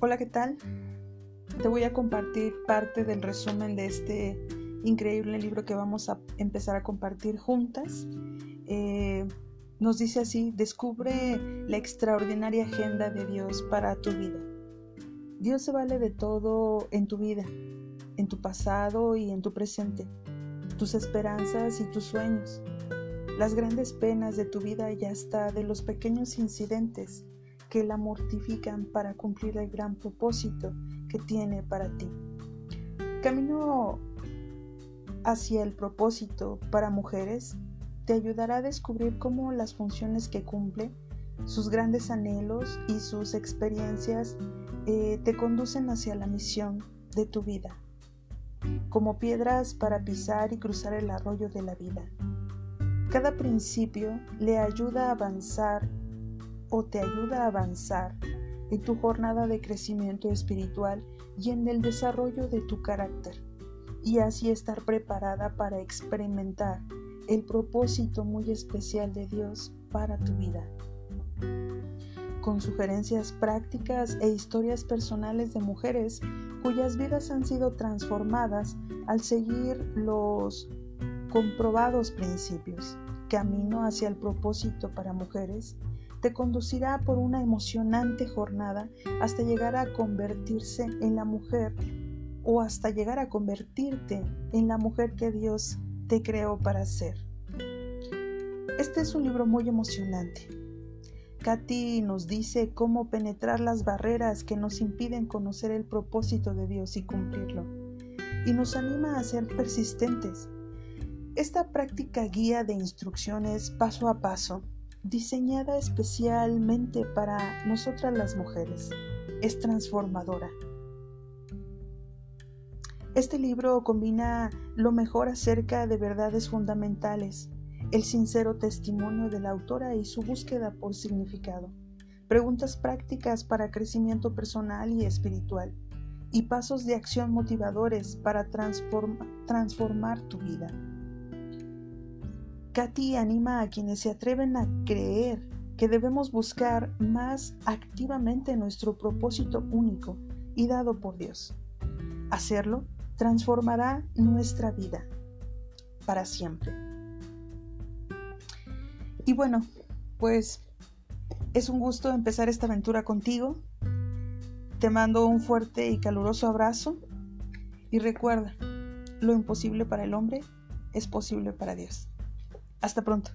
¿qué tal? Te voy a compartir parte del resumen de este increíble libro que vamos a empezar a compartir juntas. Eh, nos dice así, descubre la extraordinaria agenda de Dios para tu vida. Dios se vale de todo en tu vida, en tu pasado y en tu presente, tus esperanzas y tus sueños, las grandes penas de tu vida y hasta de los pequeños incidentes que la mortifican para cumplir el gran propósito que tiene para ti. Camino hacia el propósito para mujeres te ayudará a descubrir cómo las funciones que cumple, sus grandes anhelos y sus experiencias eh, te conducen hacia la misión de tu vida, como piedras para pisar y cruzar el arroyo de la vida. Cada principio le ayuda a avanzar o te ayuda a avanzar en tu jornada de crecimiento espiritual y en el desarrollo de tu carácter, y así estar preparada para experimentar el propósito muy especial de Dios para tu vida. Con sugerencias prácticas e historias personales de mujeres cuyas vidas han sido transformadas al seguir los comprobados principios, camino hacia el propósito para mujeres, te conducirá por una emocionante jornada hasta llegar a convertirse en la mujer o hasta llegar a convertirte en la mujer que Dios te creó para ser. Este es un libro muy emocionante. Katy nos dice cómo penetrar las barreras que nos impiden conocer el propósito de Dios y cumplirlo. Y nos anima a ser persistentes. Esta práctica guía de instrucciones paso a paso diseñada especialmente para nosotras las mujeres. Es transformadora. Este libro combina lo mejor acerca de verdades fundamentales, el sincero testimonio de la autora y su búsqueda por significado, preguntas prácticas para crecimiento personal y espiritual, y pasos de acción motivadores para transformar tu vida. Katy anima a quienes se atreven a creer que debemos buscar más activamente nuestro propósito único y dado por Dios. Hacerlo transformará nuestra vida para siempre. Y bueno, pues es un gusto empezar esta aventura contigo. Te mando un fuerte y caluroso abrazo y recuerda, lo imposible para el hombre es posible para Dios. Hasta pronto.